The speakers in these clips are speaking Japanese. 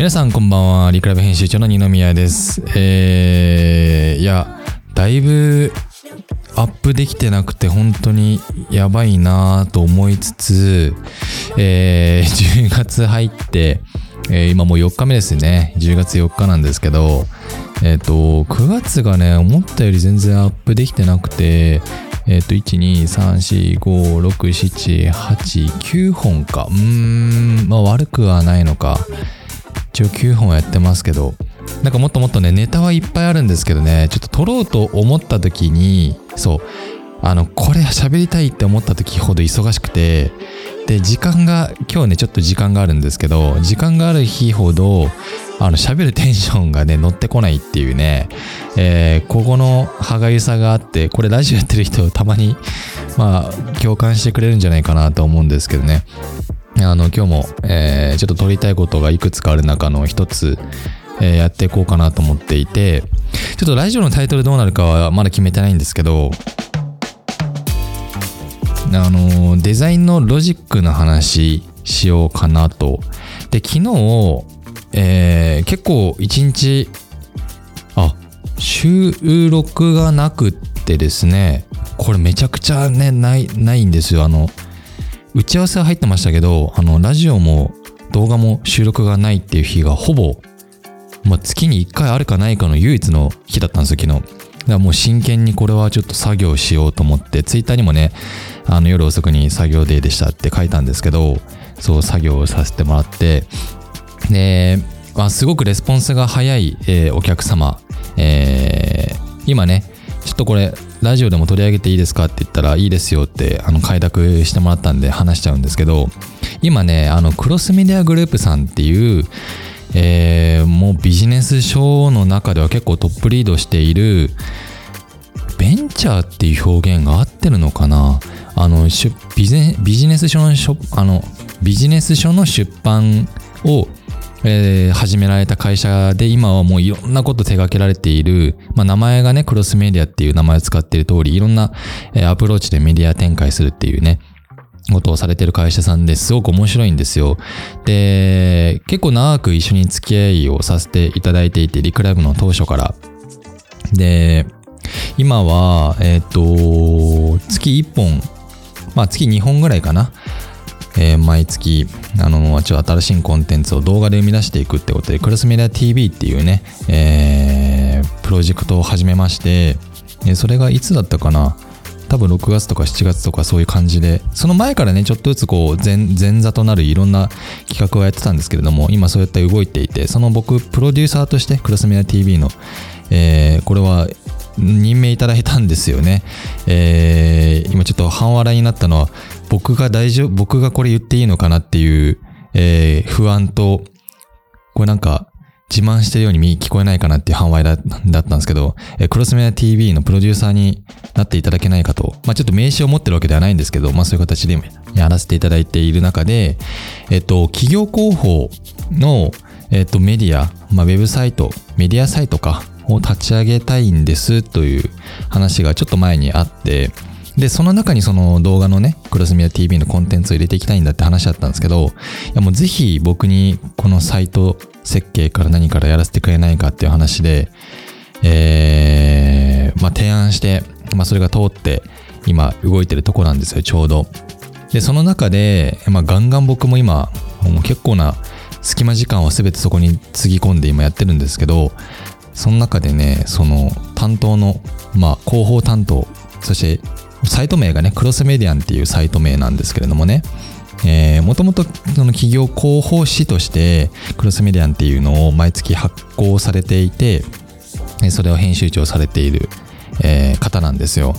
皆さんこんばんはリクラブ編集長の二宮ですえー、いやだいぶアップできてなくて本当にやばいなぁと思いつつ、えー、10月入って、えー、今もう4日目ですね10月4日なんですけどえっ、ー、と9月がね思ったより全然アップできてなくてえっ、ー、と、1、2、3、4、5、6、7、8、9本か。うーん、まあ悪くはないのか。一応9本やってますけど、なんかもっともっとね、ネタはいっぱいあるんですけどね、ちょっと撮ろうと思った時に、そう、あの、これ喋りたいって思った時ほど忙しくて、で、時間が、今日ね、ちょっと時間があるんですけど、時間がある日ほど、あの、喋るテンションがね、乗ってこないっていうね、えー、ここの歯がゆさがあって、これラジオやってる人たまに、まあ、共感してくれるんじゃないかなと思うんですけどね。あの、今日も、えー、ちょっと撮りたいことがいくつかある中の一つ、えー、やっていこうかなと思っていて、ちょっとラジオのタイトルどうなるかはまだ決めてないんですけど、あの、デザインのロジックの話しようかなと。で、昨日、えー、結構一日、あ、収録がなくってですね、これめちゃくちゃね、ない、ないんですよ。あの、打ち合わせは入ってましたけど、あの、ラジオも動画も収録がないっていう日がほぼ、まあ、月に1回あるかないかの唯一の日だったんですよ、昨日。だからもう真剣にこれはちょっと作業しようと思って、ツイッターにもね、あの夜遅くに作業デーでしたって書いたんですけど、そう作業をさせてもらって、で、まあ、すごくレスポンスが早い、えー、お客様、えー、今ね、ちょっとこれラジオでも取り上げていいですかって言ったらいいですよってあの快諾してもらったんで話しちゃうんですけど今ねあのクロスメディアグループさんっていう、えー、もうビジネス書の中では結構トップリードしているベンチャーっていう表現が合ってるのかな。あのビジネス書のあのビジネス書の出版をえー、始められた会社で今はもういろんなこと手掛けられている、まあ、名前がね、クロスメディアっていう名前を使っている通り、いろんな、えー、アプローチでメディア展開するっていうね、ことをされてる会社さんですごく面白いんですよ。で、結構長く一緒に付き合いをさせていただいていて、リクライブの当初から。で、今は、えっ、と、月1本、まあ月2本ぐらいかな。えー、毎月、あの、ちょっと新しいコンテンツを動画で生み出していくってことで、クロスメディア TV っていうね、えー、プロジェクトを始めまして、それがいつだったかな？多分6月とか7月とかそういう感じで、その前からね、ちょっとずつこう前、前座となるいろんな企画をやってたんですけれども、今そうやって動いていて、その僕、プロデューサーとして、クロスメディア TV の、えー、これは任命いただいたんですよね。えー、今ちょっと半笑いになったのは、僕が大丈夫、僕がこれ言っていいのかなっていう、えー、不安と、これなんか、自慢してるように聞こえないかなっていう半笑いだったんですけど、えー、クロスメア TV のプロデューサーになっていただけないかと、まあちょっと名刺を持ってるわけではないんですけど、まあそういう形でやらせていただいている中で、えっと、企業広報の、えっと、メディア、まあウェブサイト、メディアサイトか、を立ち上げたいんですという話がちょっと前にあって、で、その中にその動画のね、クロスミア TV のコンテンツを入れていきたいんだって話だったんですけど、いやもうぜひ僕にこのサイト設計から何からやらせてくれないかっていう話で、えー、まあ提案して、まあそれが通って今動いてるとこなんですよ、ちょうど。で、その中で、まあガンガン僕も今、もう結構な隙間時間を全てそこにつぎ込んで今やってるんですけど、その中でね、その担当の、まあ広報担当、そしてサイト名がね、クロスメディアンっていうサイト名なんですけれどもね、えー、もともとその企業広報誌としてクロスメディアンっていうのを毎月発行されていて、それを編集長されている、えー、方なんですよ。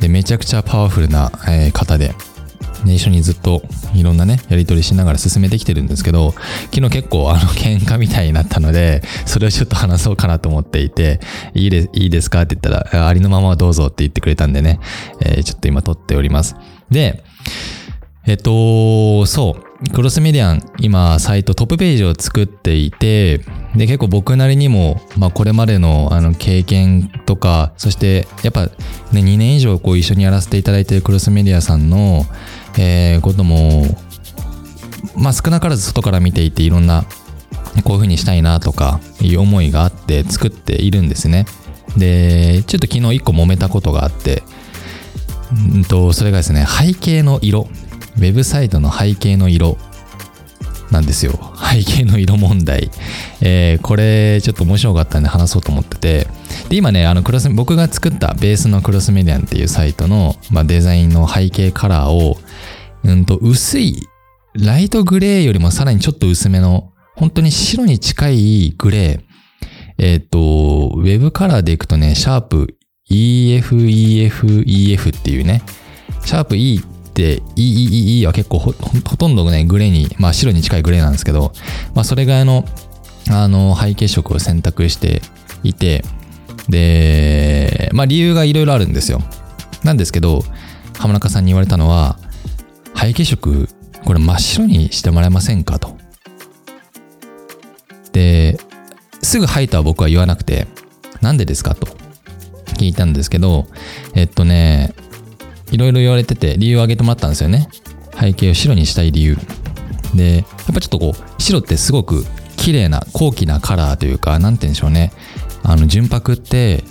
で、めちゃくちゃパワフルな、えー、方で、一緒にずっといろんなね、やり取りしながら進めてきてるんですけど、昨日結構あの喧嘩みたいになったので、それをちょっと話そうかなと思っていて、いいでいいですかって言ったら、ありのままどうぞって言ってくれたんでね、えー、ちょっと今撮っております。で、えっと、そう。クロスメディアン、今、サイトトップページを作っていて、で、結構僕なりにも、まあ、これまでの、あの、経験とか、そして、やっぱ、ね、2年以上、こう、一緒にやらせていただいているクロスメディアさんの、えー、ことも、まあ、少なからず外から見ていて、いろんな、こういう風にしたいなとかいう思いがあって作っているんですね。で、ちょっと昨日一個揉めたことがあって、うんと、それがですね、背景の色。ウェブサイトの背景の色なんですよ。背景の色問題。えー、これちょっと面白かったんで話そうと思ってて。で、今ね、あのクロス、僕が作ったベースのクロスメディアンっていうサイトの、まあ、デザインの背景カラーを、うんと、薄い、ライトグレーよりもさらにちょっと薄めの、本当に白に近いグレー。えっ、ー、と、ウェブカラーでいくとね、シャープ EFEFEF っていうね、シャープ E っ EEEE は結構ほとんどね、グレーに、まあ白に近いグレーなんですけど、まあそれぐらいの、あの、背景色を選択していて、で、まあ理由がいろいろあるんですよ。なんですけど、浜中さんに言われたのは、背景色、これ真っ白にしてもらえませんか？と。で、すぐはいとは僕は言わなくて、なんでですか？と聞いたんですけど、えっとね、いろいろ言われてて理由を挙げてもらったんですよね。背景を白にしたい理由。で、やっぱちょっとこう、白ってすごく綺麗な高貴なカラーというか、なんて言うんでしょうね。あの、純白って、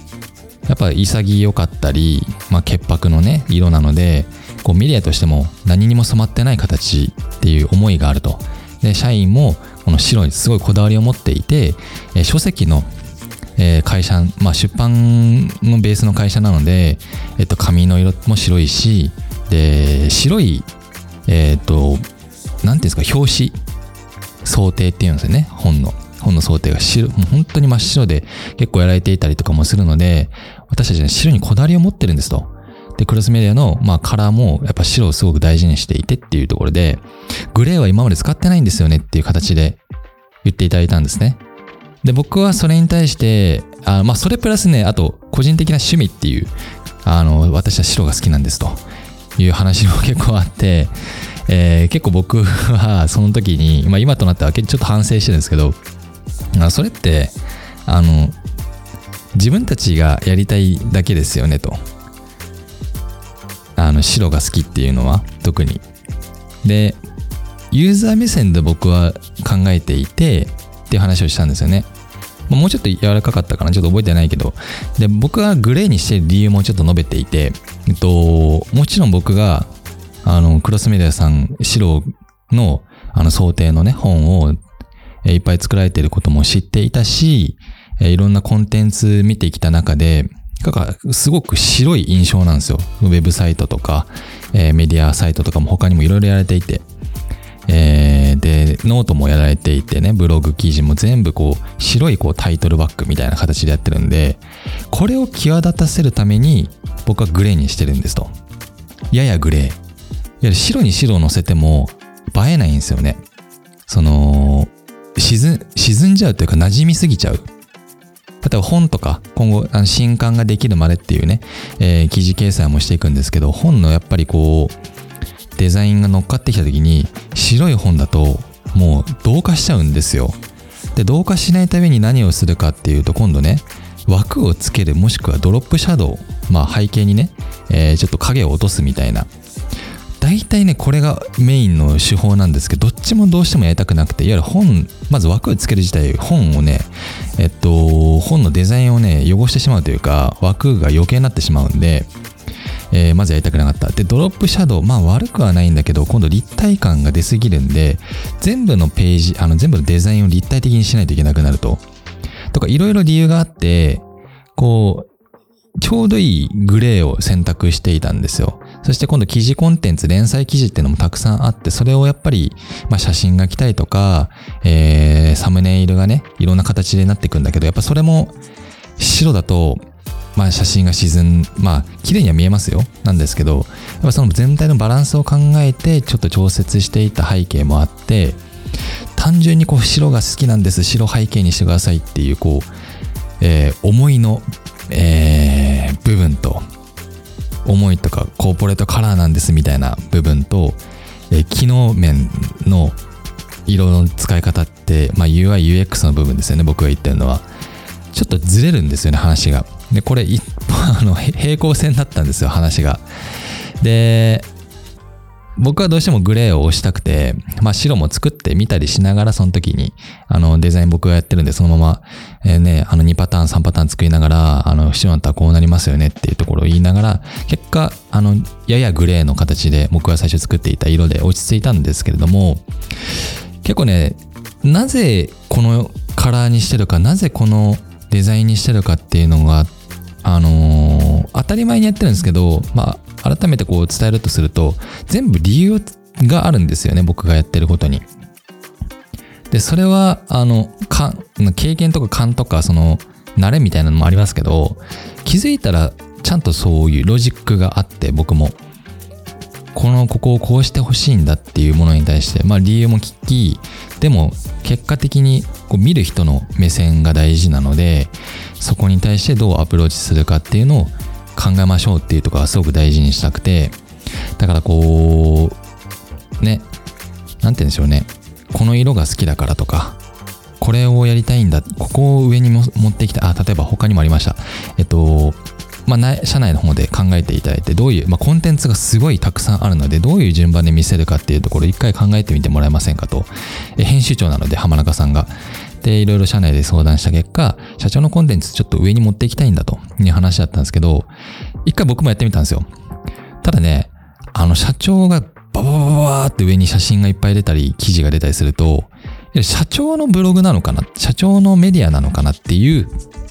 やっぱ潔かったり、まあ、潔白のね、色なので、こう、メディアとしても何にも染まってない形っていう思いがあると。で、社員もこの白にすごいこだわりを持っていて、え書籍のえ会社、まあ、出版のベースの会社なので、えっと、紙の色も白いし、で、白い、えっと、なんていうんですか、表紙、想定っていうんですよね、本の。本の想定が白、もう本当に真っ白で結構やられていたりとかもするので、私たちは白にこだわりを持ってるんですと。で、クロスメディアの、まあ、カラーもやっぱ白をすごく大事にしていてっていうところで、グレーは今まで使ってないんですよねっていう形で言っていただいたんですね。で、僕はそれに対して、あまあ、それプラスね、あと、個人的な趣味っていう、あの、私は白が好きなんですという話も結構あって、えー、結構僕はその時に、まあ、今となってはちょっと反省してるんですけど、それって、あの、自分たちがやりたいだけですよねと。あの、白が好きっていうのは、特に。で、ユーザー目線で僕は考えていて、っていう話をしたんですよね。もうちょっと柔らかかったかなちょっと覚えてないけど。で、僕がグレーにしてる理由もちょっと述べていて、えっと、もちろん僕が、あの、クロスメディアさん、白の、あの、想定のね、本を、えいっぱい作られてることも知っていたし、えいろんなコンテンツ見てきた中で、なんか、すごく白い印象なんですよ。ウェブサイトとか、えー、メディアサイトとかも他にもいろいろやられていて。えー、で、ノートもやられていてね、ブログ記事も全部こう、白いこうタイトルバックみたいな形でやってるんで、これを際立たせるために、僕はグレーにしてるんですと。ややグレー。いわゆる白に白を乗せても、映えないんですよね。その、沈、沈んじゃうというか馴染みすぎちゃう。例えば本とか、今後、あの新刊ができるまでっていうね、えー、記事掲載もしていくんですけど、本のやっぱりこう、デザインが乗っかってきた時に白い本だともう同化しちゃうんですよ。で同化しないために何をするかっていうと今度ね枠をつけるもしくはドロップシャドウまあ背景にね、えー、ちょっと影を落とすみたいな大体ねこれがメインの手法なんですけどどっちもどうしてもやりたくなくていわゆる本まず枠をつける自体本をねえっと本のデザインをね汚してしまうというか枠が余計になってしまうんでえー、まずやりたくなかった。で、ドロップシャドウ、まあ悪くはないんだけど、今度立体感が出すぎるんで、全部のページ、あの全部のデザインを立体的にしないといけなくなると。とか、いろいろ理由があって、こう、ちょうどいいグレーを選択していたんですよ。そして今度記事コンテンツ、連載記事っていうのもたくさんあって、それをやっぱり、まあ写真が来たりとか、えー、サムネイルがね、いろんな形でなっていくんだけど、やっぱそれも白だと、まあ写真が沈ん、まあ綺麗には見えますよ。なんですけど、やっぱその全体のバランスを考えてちょっと調節していた背景もあって、単純にこう白が好きなんです、白背景にしてくださいっていうこう、えー、思いの、えー、部分と、思いとかコーポレートカラーなんですみたいな部分と、えー、機能面の色の使い方って、まあ、UI、UX の部分ですよね、僕が言ってるのは。ちょっとずれるんですよね、話が。で、これ一 あの、平行線だったんですよ、話が。で、僕はどうしてもグレーを押したくて、まあ白も作ってみたりしながらその時に、あのデザイン僕がやってるんでそのまま、えー、ね、あの2パターン3パターン作りながら、あの白だったらこうなりますよねっていうところを言いながら、結果、あの、ややグレーの形で僕が最初作っていた色で落ち着いたんですけれども、結構ね、なぜこのカラーにしてるか、なぜこのデザインにしてるかっていうのが、あのー、当たり前にやってるんですけど、まあ、改めてこう伝えるとすると、全部理由があるんですよね、僕がやってることに。で、それは、あの、か経験とか勘とか、その、慣れみたいなのもありますけど、気づいたら、ちゃんとそういうロジックがあって、僕も。この、ここをこうしてほしいんだっていうものに対して、まあ理由も聞き、でも結果的にこう見る人の目線が大事なので、そこに対してどうアプローチするかっていうのを考えましょうっていうところはすごく大事にしたくて、だからこう、ね、なんて言うんでしょうね。この色が好きだからとか、これをやりたいんだ、ここを上にも持ってきた、あ、例えば他にもありました。えっと、まあ、社内の方で考えていただいて、どういう、まあ、コンテンツがすごいたくさんあるので、どういう順番で見せるかっていうところ一回考えてみてもらえませんかと。編集長なので、浜中さんが。で、いろいろ社内で相談した結果、社長のコンテンツちょっと上に持っていきたいんだという話だったんですけど、一回僕もやってみたんですよ。ただね、あの社長がバババババーって上に写真がいっぱい出たり、記事が出たりすると、社長のブログなのかな社長のメディアなのかなっていう、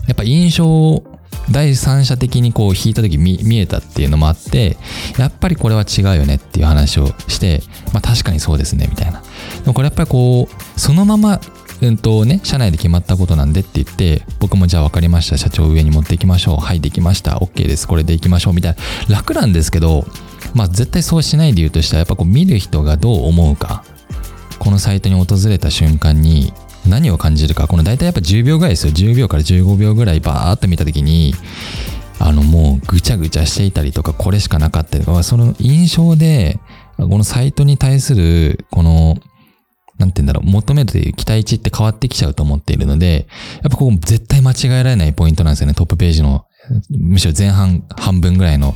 やっぱ印象を第三者的にこう引いた時見見えたっていうのもあって、やっぱりこれは違うよねっていう話をして、まあ確かにそうですね、みたいな。でもこれやっぱりこう、そのまま、うんとね、社内で決まったことなんでって言って、僕もじゃあ分かりました。社長上に持っていきましょう。はい、できました。OK です。これでいきましょう。みたいな。楽なんですけど、まあ絶対そうしない理由としては、やっぱこう見る人がどう思うか。このサイトに訪れた瞬間に、何を感じるか、この大体やっぱ10秒ぐらいですよ。10秒から15秒ぐらいバーっと見た時に、あのもうぐちゃぐちゃしていたりとか、これしかなかったりとか、その印象で、このサイトに対する、この、なんて言うんだろう、求めるという期待値って変わってきちゃうと思っているので、やっぱここ絶対間違えられないポイントなんですよね。トップページの、むしろ前半半分ぐらいの、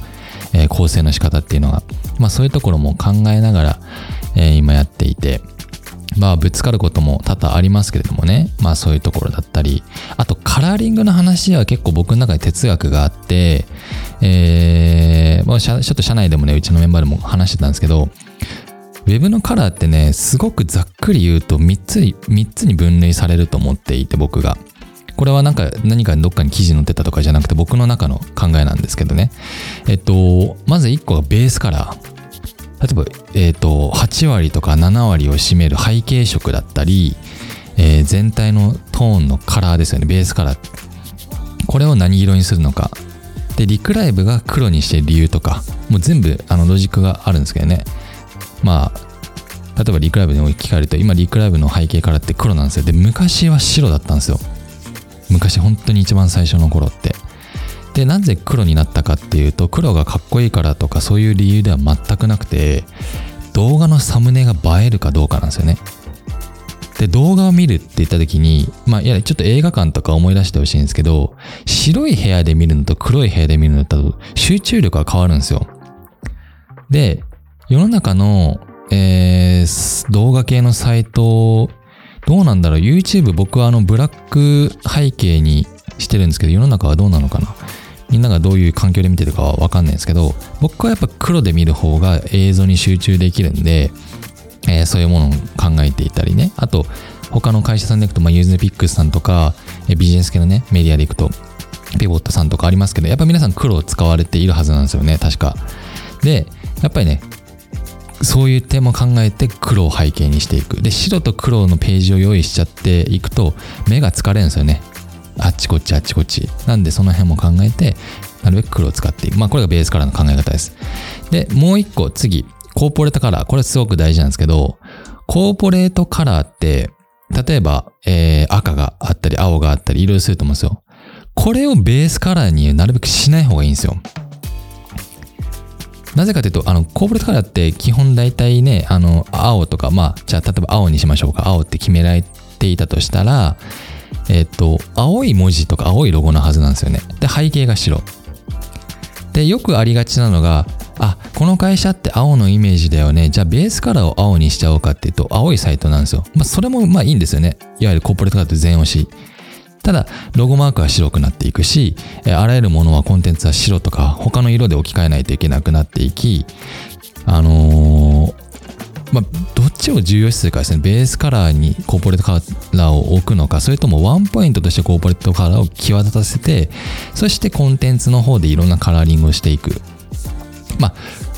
えー、構成の仕方っていうのが。まあそういうところも考えながら、えー、今やっていて、まあぶつかることも多々ありますけれどもね。まあそういうところだったり。あとカラーリングの話は結構僕の中で哲学があって、えー、まあちょっと社内でもね、うちのメンバーでも話してたんですけど、ウェブのカラーってね、すごくざっくり言うと3つ、3つに分類されると思っていて僕が。これはなんか何かどっかに記事載ってたとかじゃなくて僕の中の考えなんですけどね。えっと、まず1個がベースカラー。例えば、えっ、と、8割とか7割を占める背景色だったり、えー、全体のトーンのカラーですよね、ベースカラー。これを何色にするのか。で、リクライブが黒にしてる理由とか、もう全部あのロジックがあるんですけどね。まあ、例えばリクライブに置き換えると、今リクライブの背景カラーって黒なんですよ。で、昔は白だったんですよ。昔本当に一番最初の頃って。でなぜ黒になったかっていうと黒がかっこいいからとかそういう理由では全くなくて動画のサムネが映えるかどうかなんですよねで動画を見るって言った時にまあいやちょっと映画館とか思い出してほしいんですけど白い部屋で見るのと黒い部屋で見るのと集中力が変わるんですよで世の中の、えー、動画系のサイトどうなんだろう YouTube 僕はあのブラック背景にしてるんですけど世の中はどうなのかなみんながどういう環境で見てるかはわかんないんですけど、僕はやっぱ黒で見る方が映像に集中できるんで、えー、そういうものを考えていたりね。あと、他の会社さんで行くと、まあ、 NewsPicks さんとか、えビジネス系のね、メディアで行くと、 PIVOT さんとかありますけど、やっぱ皆さん黒を使われているはずなんですよね、確か。で、やっぱりね、そういう点も考えて黒を背景にしていく。で、白と黒のページを用意しちゃっていくと、目が疲れるんですよね。あっちこっちあっちこっち。なんでその辺も考えて、なるべく黒を使っていく。まあこれがベースカラーの考え方です。で、もう一個次、コーポレートカラー。これすごく大事なんですけど、コーポレートカラーって、例えば、えー、赤があったり、青があったり、いろいろすると思うんですよ。これをベースカラーになるべくしない方がいいんですよ。なぜかというと、あの、コーポレートカラーって基本大体ね、あの、青とか、まあ、じゃあ例えば青にしましょうか。青って決められていたとしたら、えっと、青い文字とか青いロゴのはずなんですよね。で、背景が白。で、よくありがちなのが、あ、この会社って青のイメージだよね。じゃあベースカラーを青にしちゃおうかっていうと、青いサイトなんですよ。まあ、それもまあいいんですよね。いわゆるコーポレートカラード全押し。ただ、ロゴマークは白くなっていくし、あらゆるものはコンテンツは白とか、他の色で置き換えないといけなくなっていき、あのー、まあ、どっちを重要視するかですね。ベースカラーにコーポレートカラーを置くのか、それともワンポイントとしてコーポレートカラーを際立たせて、そしてコンテンツの方でいろんなカラーリングをしていく。まあ、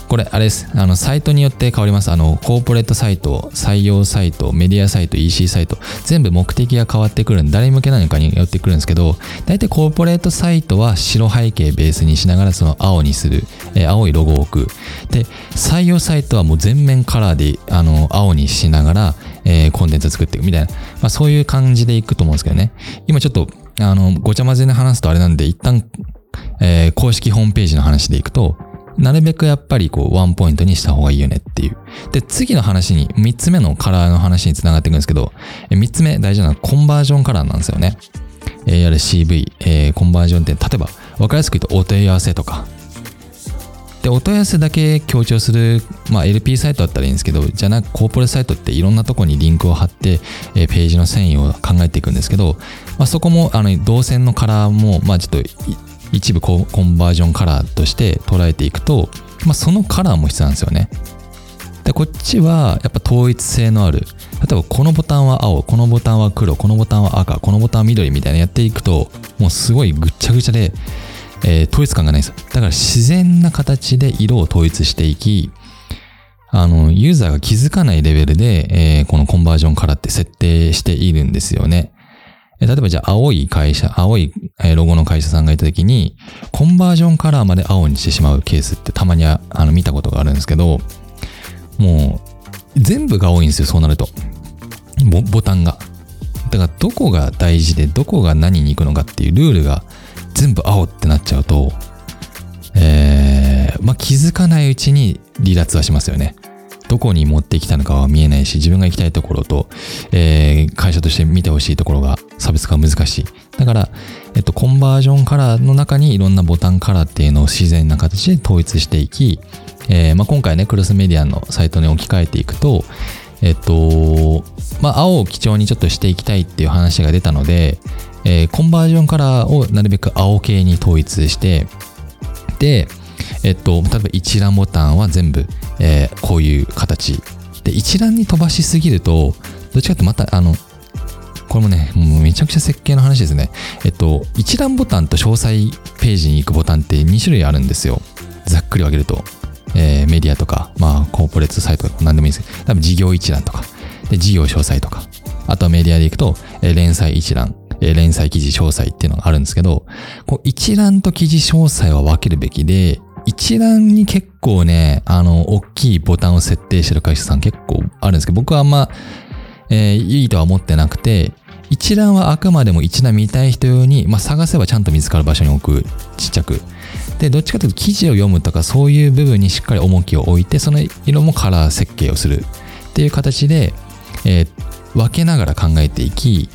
これ、あれです。あの、サイトによって変わります。あの、コーポレートサイト、採用サイト、メディアサイト、EC サイト、全部目的が変わってくるんで、誰向けなのかによってくるんですけど、大体コーポレートサイトは白背景ベースにしながらその青にする、えー、青いロゴを置く。で、採用サイトはもう全面カラーで、あの、青にしながら、えー、コンテンツを作っていくみたいな、まあそういう感じでいくと思うんですけどね。今ちょっと、あの、ごちゃ混ぜで話すとあれなんで、一旦、えー、公式ホームページの話でいくと、なるべくやっぱりこうワンポイントにした方がいいよねっていう。で、次の話に、三つ目のカラーの話につながっていくんですけど、三つ目大事なのはコンバージョンカラーなんですよね。えー、いわゆる CV、えー、コンバージョンって、例えば分かりやすく言うとお問い合わせとか。で、お問い合わせだけ強調する、まあ LP サイトだったらいいんですけど、じゃなくコーポレサイトっていろんなとこにリンクを貼って、えー、ページの繊維を考えていくんですけど、まあそこも、あの、動線のカラーも、まあちょっと一部コンバージョンカラーとして捉えていくと、まあ、そのカラーも必要なんですよね。で、こっちはやっぱ統一性のある。例えばこのボタンは青、このボタンは黒、このボタンは赤、このボタンは緑みたいなやっていくと、もうすごいぐっちゃぐちゃで、えー、統一感がないんですよ。だから自然な形で色を統一していき、あの、ユーザーが気づかないレベルで、えー、このコンバージョンカラーって設定しているんですよね。例えばじゃあ青い会社、青いロゴの会社さんがいた時に、コンバージョンカラーまで青にしてしまうケースってたまにあの見たことがあるんですけど、もう全部が青いんですよ、そうなると。ボタンが。だからどこが大事でどこが何に行くのかっていうルールが全部青ってなっちゃうと、えー、まあ、気づかないうちに離脱はしますよね。どこに持ってきたのかは見えないし、自分が行きたいところと、えー、会社として見てほしいところが差別化が難しい。だから、えっと、コンバージョンカラーの中にいろんなボタンカラーっていうのを自然な形で統一していき、えー、まあ、今回ね、クロスメディアのサイトに置き換えていくと、えっと、まあ、青を基調にちょっとしていきたいっていう話が出たので、えー、コンバージョンカラーをなるべく青系に統一して、で、えっと、例えば一覧ボタンは全部、えー、こういう形。で、一覧に飛ばしすぎると、どっちかってまた、あの、これもね、もうめちゃくちゃ設計の話ですね。えっと、一覧ボタンと詳細ページに行くボタンって2種類あるんですよ。ざっくり分けると。えー、メディアとか、まあ、コーポレートサイトとか何でもいいですけど、多分事業一覧とか、で、事業詳細とか、あとはメディアで行くと、えー、連載一覧、えー、連載記事詳細っていうのがあるんですけど、こう一覧と記事詳細は分けるべきで、一覧に結構ね、あの、大きいボタンを設定してる会社さん結構あるんですけど、僕はあんま、えー、いいとは思ってなくて、一覧はあくまでも一覧見たい人用に、まあ、探せばちゃんと見つかる場所に置く、ちっちゃく。で、どっちかというと記事を読むとかそういう部分にしっかり重きを置いて、その色もカラー設計をするっていう形で、えー、分けながら考えていき、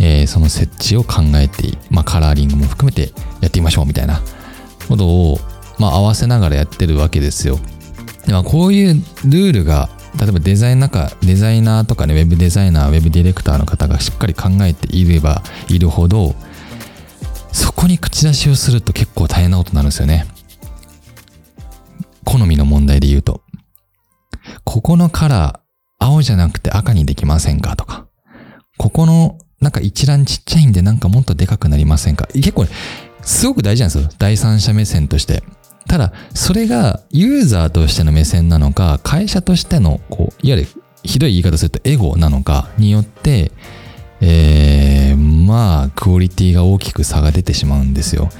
えー、その設置を考えて、まあ、カラーリングも含めてやってみましょうみたいなことをまあ、合わせながらやってるわけですよ。でまあ、こういうルールが例えばデザイン中デザイナーとかねウェブデザイナーウェブディレクターの方がしっかり考えていればいるほどそこに口出しをすると結構大変なことになるんですよね。好みの問題で言うと。ここのカラー青じゃなくて赤にできませんか？とか。ここのなんか一覧ちっちゃいんでなんかもっとでかくなりませんか？結構すごく大事なんですよ。第三者目線として。ただ、それがユーザーとしての目線なのか、会社としての、こう、いわゆるひどい言い方するとエゴなのかによって、えー、まあ、クオリティが大きく差が出てしまうんですよ。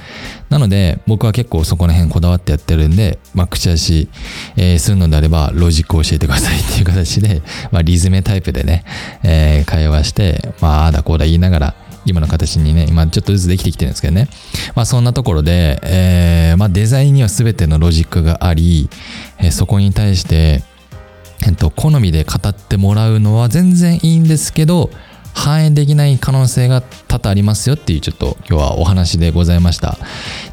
なので、僕は結構そこら辺こだわってやってるんで、まあ、口出し、えー、するのであれば、ロジックを教えてくださいっていう形で、まあ、リズメタイプでね、えー、会話して、まあ、ああだこうだ言いながら、今の形にね、今ちょっとずつできてきてるんですけどね。まあそんなところで、えー、まあデザインには全てのロジックがあり、えー、そこに対して、えっと、好みで語ってもらうのは全然いいんですけど、反映できない可能性が多々ありますよっていうちょっと今日はお話でございました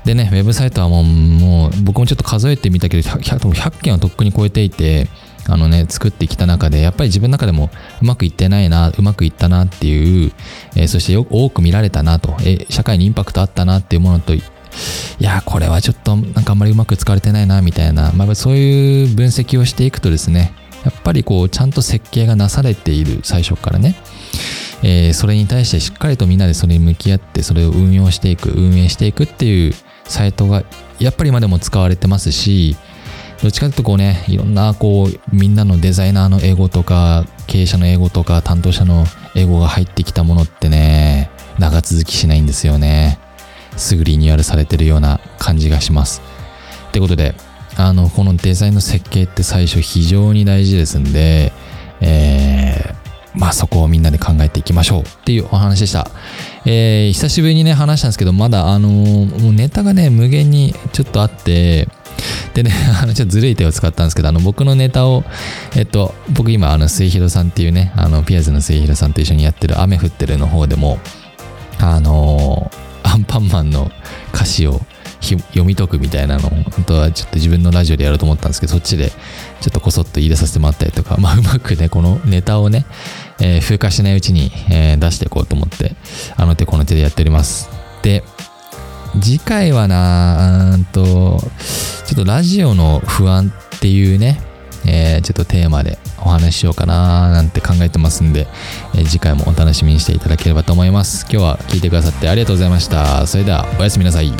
でねウェブサイトはもうもう僕もちょっと数えてみたけど 100, 100件はとっくに超えていてあのね、作ってきた中で、やっぱり自分の中でもうまくいってないな、うまくいったなっていう、えーそしてよ多く見られたなと、え社会にインパクトあったなっていうものと、いや、これはちょっとなんかあんまりうまく使われてないな、みたいな、まあ、そういう分析をしていくとですね、やっぱりこう、ちゃんと設計がなされている、最初からね。えーそれに対してしっかりとみんなでそれに向き合って、それを運用していく、運営していくっていうサイトが、やっぱり今でも使われてますし、どっちかというとこうね、いろんなこう、みんなのデザイナーの英語とか、経営者の英語とか、担当者の英語が入ってきたものってね、長続きしないんですよね。すぐリニューアルされてるような感じがします。ってことで、あの、このデザインの設計って最初非常に大事ですんで、えー、まあそこをみんなで考えていきましょうっていうお話でした。えー、久しぶりにね、話したんですけど、まだあのーもうネタがね、無限にちょっとあって、でね、あの、ちょっとずるい手を使ったんですけど、あの、僕のネタを、えっと、僕今、あの、末広さんっていうね、あの、ピアーズの末広さんと一緒にやってる雨降ってるの方でも、あのーアンパンマンの歌詞を読み解くみたいなの、本当はちょっと自分のラジオでやろうと思ったんですけど、そっちでちょっとこそっと入れさせてもらったりとか、まあ、うまくね、このネタをね、えー風化しないうちに、えー出していこうと思って、あの手この手でやっております。で、次回はな、うんと、ちょっとラジオの不安っていうね、えーちょっとテーマでお話ししようかななんて考えてますんで、えー次回もお楽しみにしていただければと思います。今日は聞いてくださってありがとうございました。それではおやすみなさい。